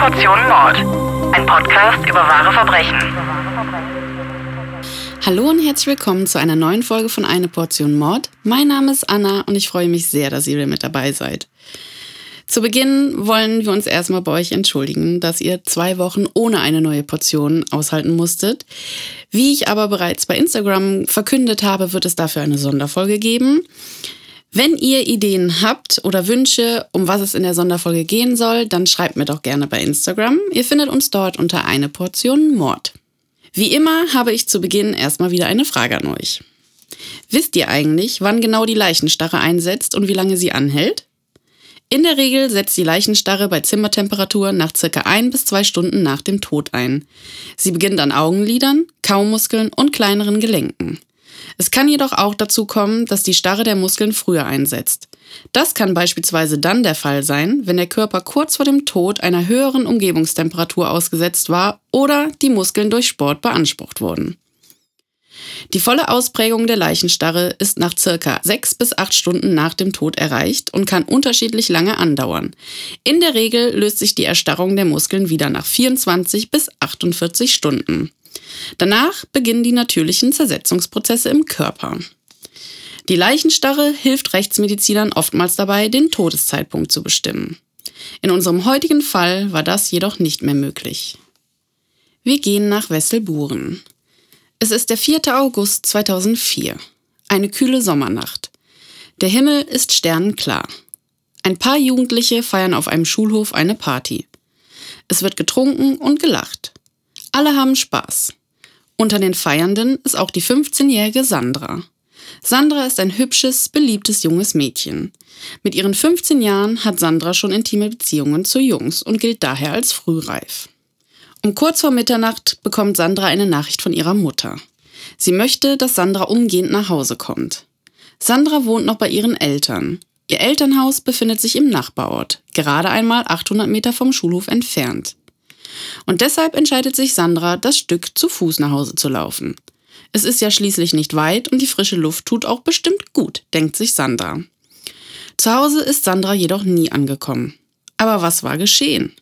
Portion Mord. Ein Podcast über wahre Verbrechen. Hallo und herzlich willkommen zu einer neuen Folge von Eine Portion Mord. Mein Name ist Anna und ich freue mich sehr, dass ihr wieder mit dabei seid. Zu Beginn wollen wir uns erstmal bei euch entschuldigen, dass ihr zwei Wochen ohne eine neue Portion aushalten musstet. Wie ich aber bereits bei Instagram verkündet habe, wird es dafür eine Sonderfolge geben. Wenn ihr Ideen habt oder Wünsche, um was es in der Sonderfolge gehen soll, dann schreibt mir doch gerne bei Instagram. Ihr findet uns dort unter eine Portion Mord. Wie immer habe ich zu Beginn erstmal wieder eine Frage an euch. Wisst ihr eigentlich, wann genau die Leichenstarre einsetzt und wie lange sie anhält? In der Regel setzt die Leichenstarre bei Zimmertemperatur nach circa ein bis zwei Stunden nach dem Tod ein. Sie beginnt an Augenlidern, Kaumuskeln und kleineren Gelenken. Es kann jedoch auch dazu kommen, dass die Starre der Muskeln früher einsetzt. Das kann beispielsweise dann der Fall sein, wenn der Körper kurz vor dem Tod einer höheren Umgebungstemperatur ausgesetzt war oder die Muskeln durch Sport beansprucht wurden. Die volle Ausprägung der Leichenstarre ist nach circa sechs bis acht Stunden nach dem Tod erreicht und kann unterschiedlich lange andauern. In der Regel löst sich die Erstarrung der Muskeln wieder nach 24 bis 48 Stunden. Danach beginnen die natürlichen Zersetzungsprozesse im Körper. Die Leichenstarre hilft Rechtsmedizinern oftmals dabei, den Todeszeitpunkt zu bestimmen. In unserem heutigen Fall war das jedoch nicht mehr möglich. Wir gehen nach Wesselburen. Es ist der 4. August 2004. Eine kühle Sommernacht. Der Himmel ist sternenklar. Ein paar Jugendliche feiern auf einem Schulhof eine Party. Es wird getrunken und gelacht. Alle haben Spaß. Unter den Feiernden ist auch die 15-jährige Sandra. Sandra ist ein hübsches, beliebtes junges Mädchen. Mit ihren 15 Jahren hat Sandra schon intime Beziehungen zu Jungs und gilt daher als frühreif. Um kurz vor Mitternacht bekommt Sandra eine Nachricht von ihrer Mutter. Sie möchte, dass Sandra umgehend nach Hause kommt. Sandra wohnt noch bei ihren Eltern. Ihr Elternhaus befindet sich im Nachbarort, gerade einmal 800 Meter vom Schulhof entfernt. Und deshalb entscheidet sich Sandra, das Stück zu Fuß nach Hause zu laufen. Es ist ja schließlich nicht weit und die frische Luft tut auch bestimmt gut, denkt sich Sandra. Zu Hause ist Sandra jedoch nie angekommen. Aber was war geschehen?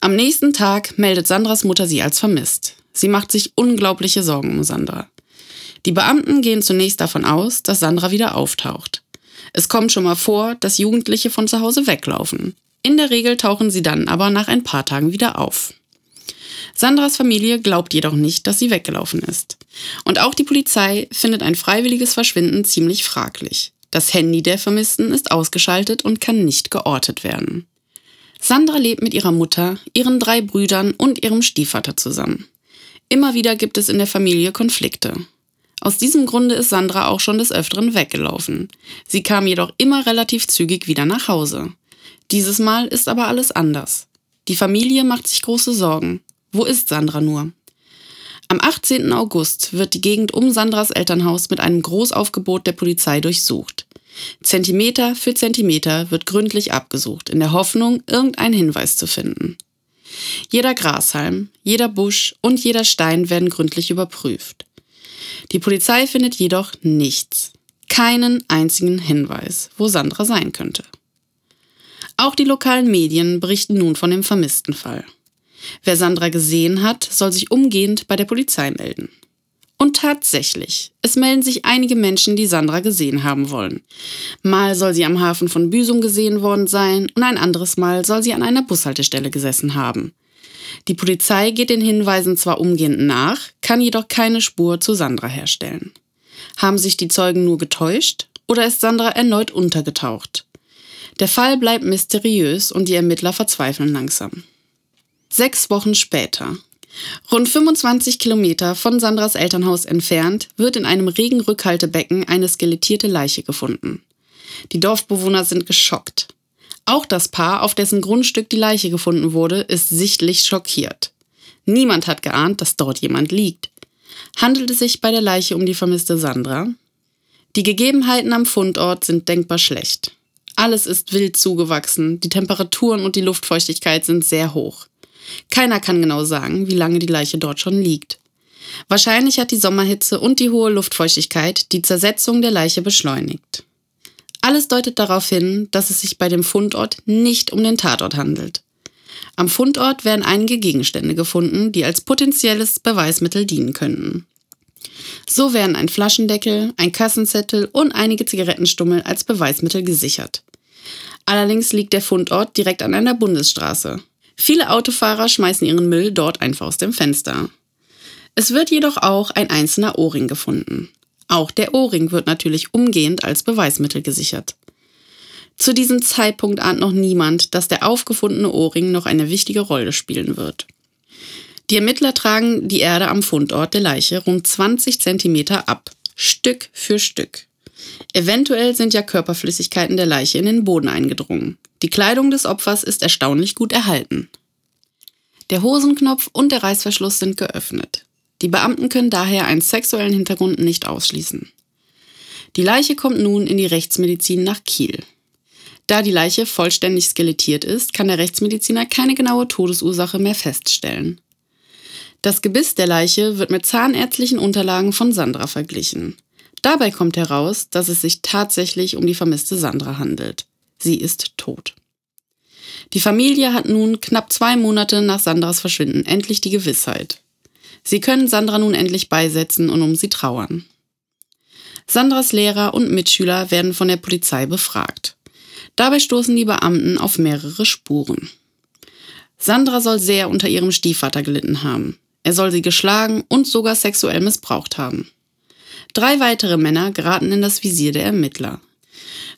Am nächsten Tag meldet Sandras Mutter sie als vermisst. Sie macht sich unglaubliche Sorgen um Sandra. Die Beamten gehen zunächst davon aus, dass Sandra wieder auftaucht. Es kommt schon mal vor, dass Jugendliche von zu Hause weglaufen. In der Regel tauchen sie dann aber nach ein paar Tagen wieder auf. Sandras Familie glaubt jedoch nicht, dass sie weggelaufen ist. Und auch die Polizei findet ein freiwilliges Verschwinden ziemlich fraglich. Das Handy der Vermissten ist ausgeschaltet und kann nicht geortet werden. Sandra lebt mit ihrer Mutter, ihren drei Brüdern und ihrem Stiefvater zusammen. Immer wieder gibt es in der Familie Konflikte. Aus diesem Grunde ist Sandra auch schon des Öfteren weggelaufen. Sie kam jedoch immer relativ zügig wieder nach Hause. Dieses Mal ist aber alles anders. Die Familie macht sich große Sorgen. Wo ist Sandra nur? Am 18. August wird die Gegend um Sandras Elternhaus mit einem Großaufgebot der Polizei durchsucht. Zentimeter für Zentimeter wird gründlich abgesucht, in der Hoffnung, irgendeinen Hinweis zu finden. Jeder Grashalm, jeder Busch und jeder Stein werden gründlich überprüft. Die Polizei findet jedoch nichts, keinen einzigen Hinweis, wo Sandra sein könnte. Auch die lokalen Medien berichten nun von dem vermissten Fall. Wer Sandra gesehen hat, soll sich umgehend bei der Polizei melden. Und tatsächlich, es melden sich einige Menschen, die Sandra gesehen haben wollen. Mal soll sie am Hafen von Büsum gesehen worden sein und ein anderes Mal soll sie an einer Bushaltestelle gesessen haben. Die Polizei geht den Hinweisen zwar umgehend nach, kann jedoch keine Spur zu Sandra herstellen. Haben sich die Zeugen nur getäuscht oder ist Sandra erneut untergetaucht? Der Fall bleibt mysteriös und die Ermittler verzweifeln langsam. Sechs Wochen später. Rund 25 Kilometer von Sandras Elternhaus entfernt wird in einem Regenrückhaltebecken eine skelettierte Leiche gefunden. Die Dorfbewohner sind geschockt. Auch das Paar, auf dessen Grundstück die Leiche gefunden wurde, ist sichtlich schockiert. Niemand hat geahnt, dass dort jemand liegt. Handelt es sich bei der Leiche um die vermisste Sandra? Die Gegebenheiten am Fundort sind denkbar schlecht. Alles ist wild zugewachsen, die Temperaturen und die Luftfeuchtigkeit sind sehr hoch. Keiner kann genau sagen, wie lange die Leiche dort schon liegt. Wahrscheinlich hat die Sommerhitze und die hohe Luftfeuchtigkeit die Zersetzung der Leiche beschleunigt. Alles deutet darauf hin, dass es sich bei dem Fundort nicht um den Tatort handelt. Am Fundort werden einige Gegenstände gefunden, die als potenzielles Beweismittel dienen könnten. So werden ein Flaschendeckel, ein Kassenzettel und einige Zigarettenstummel als Beweismittel gesichert. Allerdings liegt der Fundort direkt an einer Bundesstraße. Viele Autofahrer schmeißen ihren Müll dort einfach aus dem Fenster. Es wird jedoch auch ein einzelner Ohrring gefunden. Auch der Ohrring wird natürlich umgehend als Beweismittel gesichert. Zu diesem Zeitpunkt ahnt noch niemand, dass der aufgefundene Ohrring noch eine wichtige Rolle spielen wird. Die Ermittler tragen die Erde am Fundort der Leiche rund 20 Zentimeter ab, Stück für Stück. Eventuell sind ja Körperflüssigkeiten der Leiche in den Boden eingedrungen. Die Kleidung des Opfers ist erstaunlich gut erhalten. Der Hosenknopf und der Reißverschluss sind geöffnet. Die Beamten können daher einen sexuellen Hintergrund nicht ausschließen. Die Leiche kommt nun in die Rechtsmedizin nach Kiel. Da die Leiche vollständig skelettiert ist, kann der Rechtsmediziner keine genaue Todesursache mehr feststellen. Das Gebiss der Leiche wird mit zahnärztlichen Unterlagen von Sandra verglichen. Dabei kommt heraus, dass es sich tatsächlich um die vermisste Sandra handelt. Sie ist tot. Die Familie hat nun knapp zwei Monate nach Sandras Verschwinden endlich die Gewissheit. Sie können Sandra nun endlich beisetzen und um sie trauern. Sandras Lehrer und Mitschüler werden von der Polizei befragt. Dabei stoßen die Beamten auf mehrere Spuren. Sandra soll sehr unter ihrem Stiefvater gelitten haben. Er soll sie geschlagen und sogar sexuell missbraucht haben. Drei weitere Männer geraten in das Visier der Ermittler.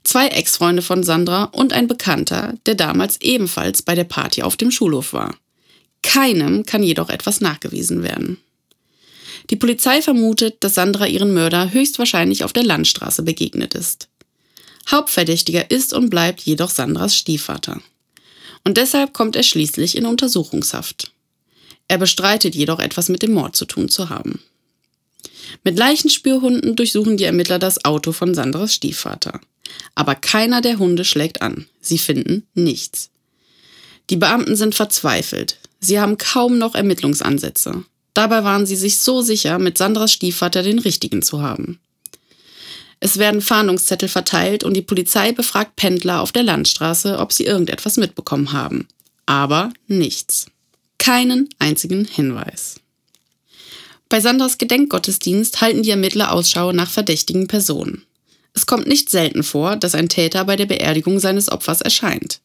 Zwei Ex-Freunde von Sandra und ein Bekannter, der damals ebenfalls bei der Party auf dem Schulhof war. Keinem kann jedoch etwas nachgewiesen werden. Die Polizei vermutet, dass Sandra ihren Mörder höchstwahrscheinlich auf der Landstraße begegnet ist. Hauptverdächtiger ist und bleibt jedoch Sandras Stiefvater. Und deshalb kommt er schließlich in Untersuchungshaft. Er bestreitet jedoch etwas mit dem Mord zu tun zu haben. Mit Leichenspürhunden durchsuchen die Ermittler das Auto von Sandras Stiefvater. Aber keiner der Hunde schlägt an. Sie finden nichts. Die Beamten sind verzweifelt. Sie haben kaum noch Ermittlungsansätze. Dabei waren sie sich so sicher, mit Sandras Stiefvater den richtigen zu haben. Es werden Fahndungszettel verteilt und die Polizei befragt Pendler auf der Landstraße, ob sie irgendetwas mitbekommen haben. Aber nichts. Keinen einzigen Hinweis. Bei Sandras Gedenkgottesdienst halten die Ermittler Ausschau nach verdächtigen Personen. Es kommt nicht selten vor, dass ein Täter bei der Beerdigung seines Opfers erscheint.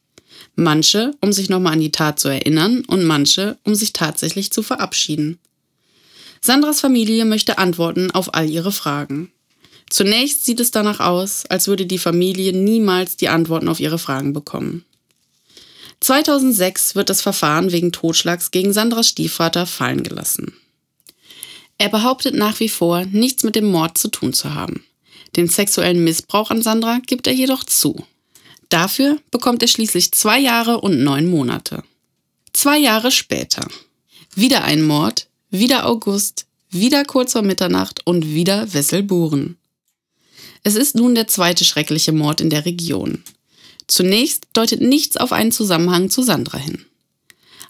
Manche, um sich nochmal an die Tat zu erinnern und manche, um sich tatsächlich zu verabschieden. Sandras Familie möchte Antworten auf all ihre Fragen. Zunächst sieht es danach aus, als würde die Familie niemals die Antworten auf ihre Fragen bekommen. 2006 wird das Verfahren wegen Totschlags gegen Sandras Stiefvater fallen gelassen. Er behauptet nach wie vor, nichts mit dem Mord zu tun zu haben. Den sexuellen Missbrauch an Sandra gibt er jedoch zu. Dafür bekommt er schließlich zwei Jahre und neun Monate. Zwei Jahre später. Wieder ein Mord, wieder August, wieder kurz vor Mitternacht und wieder Wesselburen. Es ist nun der zweite schreckliche Mord in der Region. Zunächst deutet nichts auf einen Zusammenhang zu Sandra hin.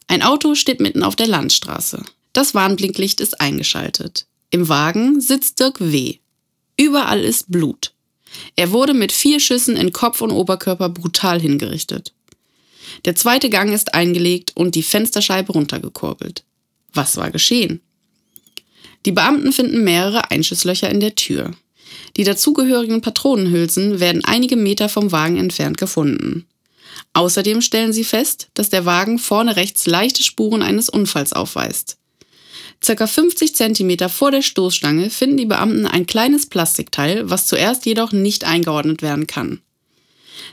Ein Auto steht mitten auf der Landstraße. Das Warnblinklicht ist eingeschaltet. Im Wagen sitzt Dirk W. Überall ist Blut. Er wurde mit vier Schüssen in Kopf und Oberkörper brutal hingerichtet. Der zweite Gang ist eingelegt und die Fensterscheibe runtergekurbelt. Was war geschehen? Die Beamten finden mehrere Einschusslöcher in der Tür. Die dazugehörigen Patronenhülsen werden einige Meter vom Wagen entfernt gefunden. Außerdem stellen sie fest, dass der Wagen vorne rechts leichte Spuren eines Unfalls aufweist. Circa 50 Zentimeter vor der Stoßstange finden die Beamten ein kleines Plastikteil, was zuerst jedoch nicht eingeordnet werden kann.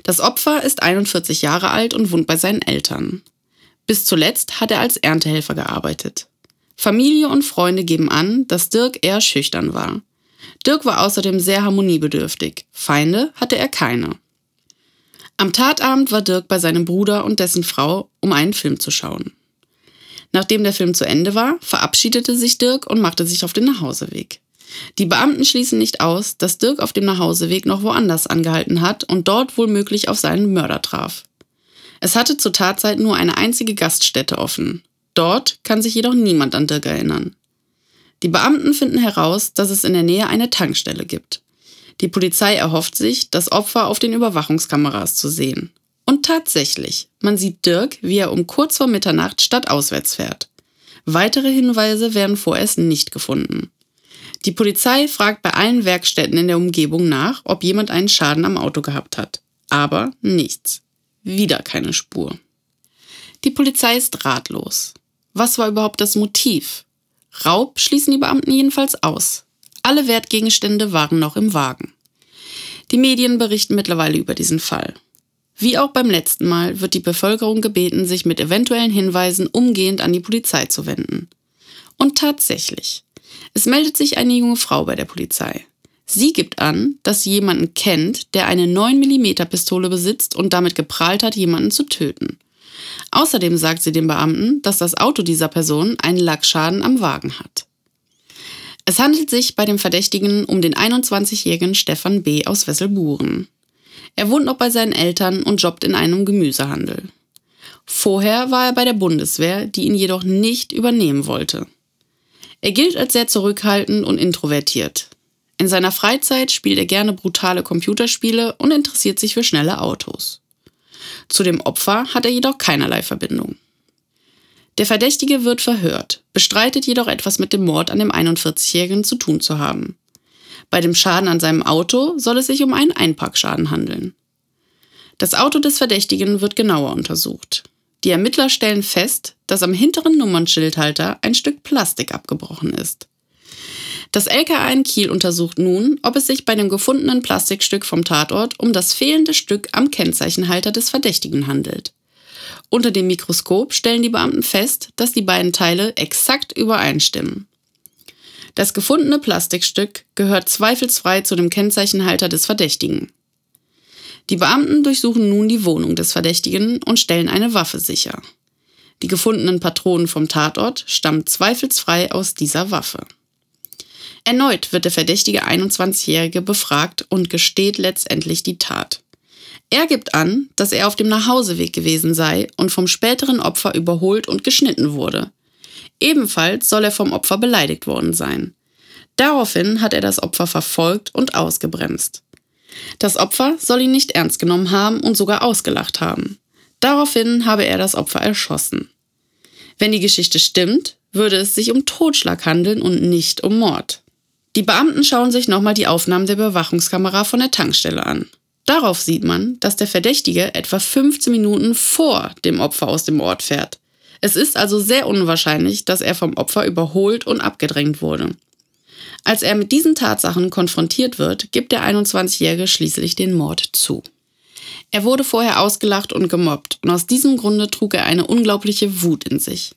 Das Opfer ist 41 Jahre alt und wohnt bei seinen Eltern. Bis zuletzt hat er als Erntehelfer gearbeitet. Familie und Freunde geben an, dass Dirk eher schüchtern war. Dirk war außerdem sehr harmoniebedürftig. Feinde hatte er keine. Am Tatabend war Dirk bei seinem Bruder und dessen Frau, um einen Film zu schauen. Nachdem der Film zu Ende war, verabschiedete sich Dirk und machte sich auf den Nachhauseweg. Die Beamten schließen nicht aus, dass Dirk auf dem Nachhauseweg noch woanders angehalten hat und dort wohlmöglich auf seinen Mörder traf. Es hatte zur Tatzeit nur eine einzige Gaststätte offen. Dort kann sich jedoch niemand an Dirk erinnern. Die Beamten finden heraus, dass es in der Nähe eine Tankstelle gibt. Die Polizei erhofft sich, das Opfer auf den Überwachungskameras zu sehen. Und tatsächlich, man sieht Dirk, wie er um kurz vor Mitternacht stadtauswärts fährt. Weitere Hinweise werden vorerst nicht gefunden. Die Polizei fragt bei allen Werkstätten in der Umgebung nach, ob jemand einen Schaden am Auto gehabt hat. Aber nichts. Wieder keine Spur. Die Polizei ist ratlos. Was war überhaupt das Motiv? Raub schließen die Beamten jedenfalls aus. Alle Wertgegenstände waren noch im Wagen. Die Medien berichten mittlerweile über diesen Fall. Wie auch beim letzten Mal wird die Bevölkerung gebeten, sich mit eventuellen Hinweisen umgehend an die Polizei zu wenden. Und tatsächlich, es meldet sich eine junge Frau bei der Polizei. Sie gibt an, dass sie jemanden kennt, der eine 9mm Pistole besitzt und damit geprahlt hat, jemanden zu töten. Außerdem sagt sie dem Beamten, dass das Auto dieser Person einen Lackschaden am Wagen hat. Es handelt sich bei dem Verdächtigen um den 21-jährigen Stefan B. aus Wesselburen. Er wohnt noch bei seinen Eltern und jobbt in einem Gemüsehandel. Vorher war er bei der Bundeswehr, die ihn jedoch nicht übernehmen wollte. Er gilt als sehr zurückhaltend und introvertiert. In seiner Freizeit spielt er gerne brutale Computerspiele und interessiert sich für schnelle Autos. Zu dem Opfer hat er jedoch keinerlei Verbindung. Der Verdächtige wird verhört, bestreitet jedoch etwas mit dem Mord an dem 41-Jährigen zu tun zu haben. Bei dem Schaden an seinem Auto soll es sich um einen Einparkschaden handeln. Das Auto des Verdächtigen wird genauer untersucht. Die Ermittler stellen fest, dass am hinteren Nummernschildhalter ein Stück Plastik abgebrochen ist. Das LKA in Kiel untersucht nun, ob es sich bei dem gefundenen Plastikstück vom Tatort um das fehlende Stück am Kennzeichenhalter des Verdächtigen handelt. Unter dem Mikroskop stellen die Beamten fest, dass die beiden Teile exakt übereinstimmen. Das gefundene Plastikstück gehört zweifelsfrei zu dem Kennzeichenhalter des Verdächtigen. Die Beamten durchsuchen nun die Wohnung des Verdächtigen und stellen eine Waffe sicher. Die gefundenen Patronen vom Tatort stammen zweifelsfrei aus dieser Waffe. Erneut wird der verdächtige 21-Jährige befragt und gesteht letztendlich die Tat. Er gibt an, dass er auf dem Nachhauseweg gewesen sei und vom späteren Opfer überholt und geschnitten wurde. Ebenfalls soll er vom Opfer beleidigt worden sein. Daraufhin hat er das Opfer verfolgt und ausgebremst. Das Opfer soll ihn nicht ernst genommen haben und sogar ausgelacht haben. Daraufhin habe er das Opfer erschossen. Wenn die Geschichte stimmt, würde es sich um Totschlag handeln und nicht um Mord. Die Beamten schauen sich nochmal die Aufnahmen der Überwachungskamera von der Tankstelle an. Darauf sieht man, dass der Verdächtige etwa 15 Minuten vor dem Opfer aus dem Ort fährt. Es ist also sehr unwahrscheinlich, dass er vom Opfer überholt und abgedrängt wurde. Als er mit diesen Tatsachen konfrontiert wird, gibt der 21-Jährige schließlich den Mord zu. Er wurde vorher ausgelacht und gemobbt und aus diesem Grunde trug er eine unglaubliche Wut in sich.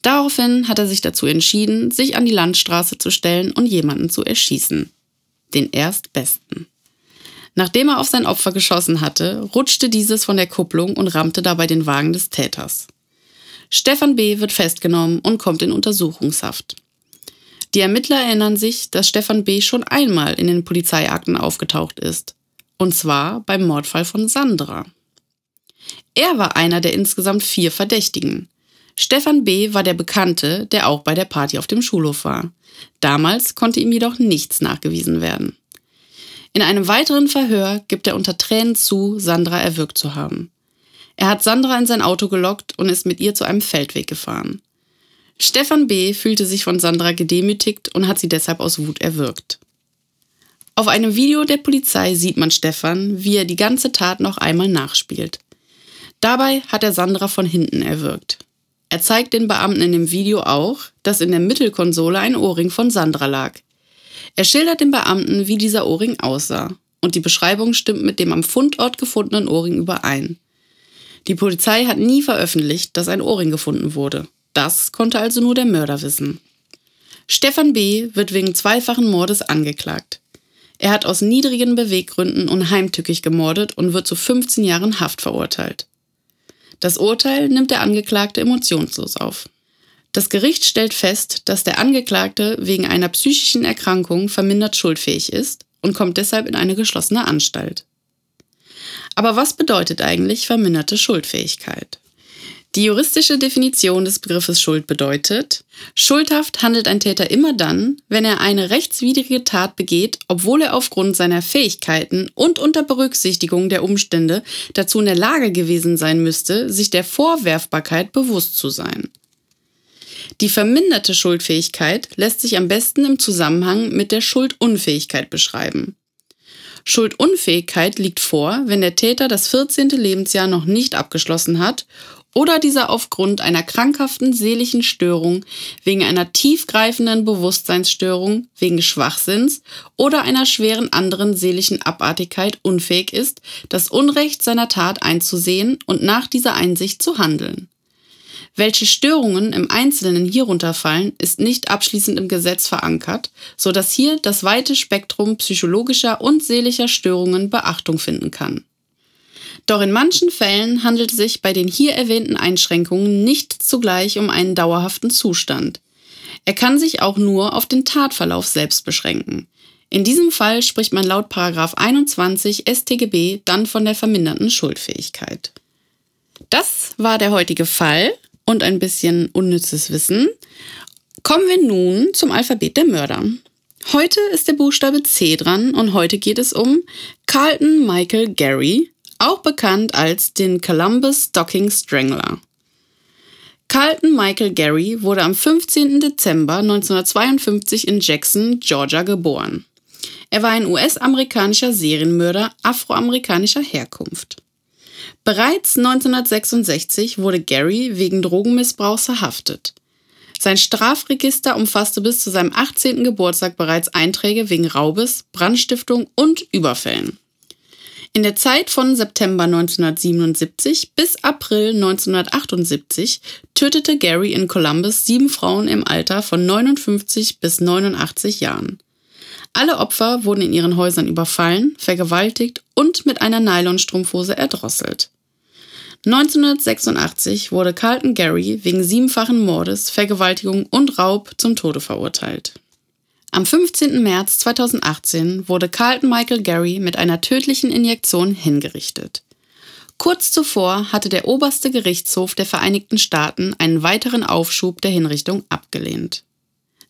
Daraufhin hat er sich dazu entschieden, sich an die Landstraße zu stellen und jemanden zu erschießen. Den Erstbesten. Nachdem er auf sein Opfer geschossen hatte, rutschte dieses von der Kupplung und rammte dabei den Wagen des Täters. Stefan B. wird festgenommen und kommt in Untersuchungshaft. Die Ermittler erinnern sich, dass Stefan B. schon einmal in den Polizeiakten aufgetaucht ist. Und zwar beim Mordfall von Sandra. Er war einer der insgesamt vier Verdächtigen. Stefan B. war der Bekannte, der auch bei der Party auf dem Schulhof war. Damals konnte ihm jedoch nichts nachgewiesen werden. In einem weiteren Verhör gibt er unter Tränen zu, Sandra erwürgt zu haben. Er hat Sandra in sein Auto gelockt und ist mit ihr zu einem Feldweg gefahren. Stefan B. fühlte sich von Sandra gedemütigt und hat sie deshalb aus Wut erwürgt. Auf einem Video der Polizei sieht man Stefan, wie er die ganze Tat noch einmal nachspielt. Dabei hat er Sandra von hinten erwürgt. Er zeigt den Beamten in dem Video auch, dass in der Mittelkonsole ein Ohrring von Sandra lag. Er schildert dem Beamten, wie dieser Ohrring aussah, und die Beschreibung stimmt mit dem am Fundort gefundenen Ohrring überein. Die Polizei hat nie veröffentlicht, dass ein Ohrring gefunden wurde. Das konnte also nur der Mörder wissen. Stefan B. wird wegen zweifachen Mordes angeklagt. Er hat aus niedrigen Beweggründen und heimtückig gemordet und wird zu 15 Jahren Haft verurteilt. Das Urteil nimmt der Angeklagte emotionslos auf. Das Gericht stellt fest, dass der Angeklagte wegen einer psychischen Erkrankung vermindert schuldfähig ist und kommt deshalb in eine geschlossene Anstalt. Aber was bedeutet eigentlich verminderte Schuldfähigkeit? Die juristische Definition des Begriffes Schuld bedeutet, schuldhaft handelt ein Täter immer dann, wenn er eine rechtswidrige Tat begeht, obwohl er aufgrund seiner Fähigkeiten und unter Berücksichtigung der Umstände dazu in der Lage gewesen sein müsste, sich der Vorwerfbarkeit bewusst zu sein. Die verminderte Schuldfähigkeit lässt sich am besten im Zusammenhang mit der Schuldunfähigkeit beschreiben. Schuldunfähigkeit liegt vor, wenn der Täter das 14. Lebensjahr noch nicht abgeschlossen hat oder dieser aufgrund einer krankhaften seelischen Störung, wegen einer tiefgreifenden Bewusstseinsstörung, wegen Schwachsinns oder einer schweren anderen seelischen Abartigkeit unfähig ist, das Unrecht seiner Tat einzusehen und nach dieser Einsicht zu handeln. Welche Störungen im Einzelnen hierunter fallen, ist nicht abschließend im Gesetz verankert, so dass hier das weite Spektrum psychologischer und seelischer Störungen Beachtung finden kann. Doch in manchen Fällen handelt es sich bei den hier erwähnten Einschränkungen nicht zugleich um einen dauerhaften Zustand. Er kann sich auch nur auf den Tatverlauf selbst beschränken. In diesem Fall spricht man laut 21 StGB dann von der verminderten Schuldfähigkeit. Das war der heutige Fall und ein bisschen unnützes Wissen. Kommen wir nun zum Alphabet der Mörder. Heute ist der Buchstabe C dran und heute geht es um Carlton Michael Gary, auch bekannt als den Columbus Stocking Strangler. Carlton Michael Gary wurde am 15. Dezember 1952 in Jackson, Georgia geboren. Er war ein US-amerikanischer Serienmörder afroamerikanischer Herkunft. Bereits 1966 wurde Gary wegen Drogenmissbrauchs verhaftet. Sein Strafregister umfasste bis zu seinem 18. Geburtstag bereits Einträge wegen Raubes, Brandstiftung und Überfällen. In der Zeit von September 1977 bis April 1978 tötete Gary in Columbus sieben Frauen im Alter von 59 bis 89 Jahren. Alle Opfer wurden in ihren Häusern überfallen, vergewaltigt und mit einer Nylonstrumpfhose erdrosselt. 1986 wurde Carlton Gary wegen siebenfachen Mordes, Vergewaltigung und Raub zum Tode verurteilt. Am 15. März 2018 wurde Carlton Michael Gary mit einer tödlichen Injektion hingerichtet. Kurz zuvor hatte der oberste Gerichtshof der Vereinigten Staaten einen weiteren Aufschub der Hinrichtung abgelehnt.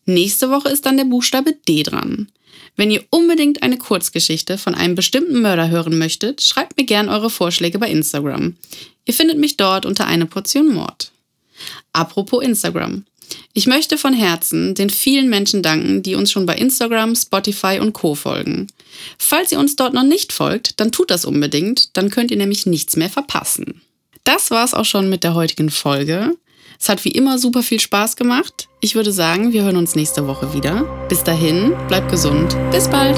Nächste Woche ist dann der Buchstabe D dran. Wenn ihr unbedingt eine Kurzgeschichte von einem bestimmten Mörder hören möchtet, schreibt mir gern eure Vorschläge bei Instagram. Ihr findet mich dort unter eine Portion Mord. Apropos Instagram. Ich möchte von Herzen den vielen Menschen danken, die uns schon bei Instagram, Spotify und Co folgen. Falls ihr uns dort noch nicht folgt, dann tut das unbedingt, dann könnt ihr nämlich nichts mehr verpassen. Das war's auch schon mit der heutigen Folge. Es hat wie immer super viel Spaß gemacht. Ich würde sagen, wir hören uns nächste Woche wieder. Bis dahin, bleibt gesund. Bis bald.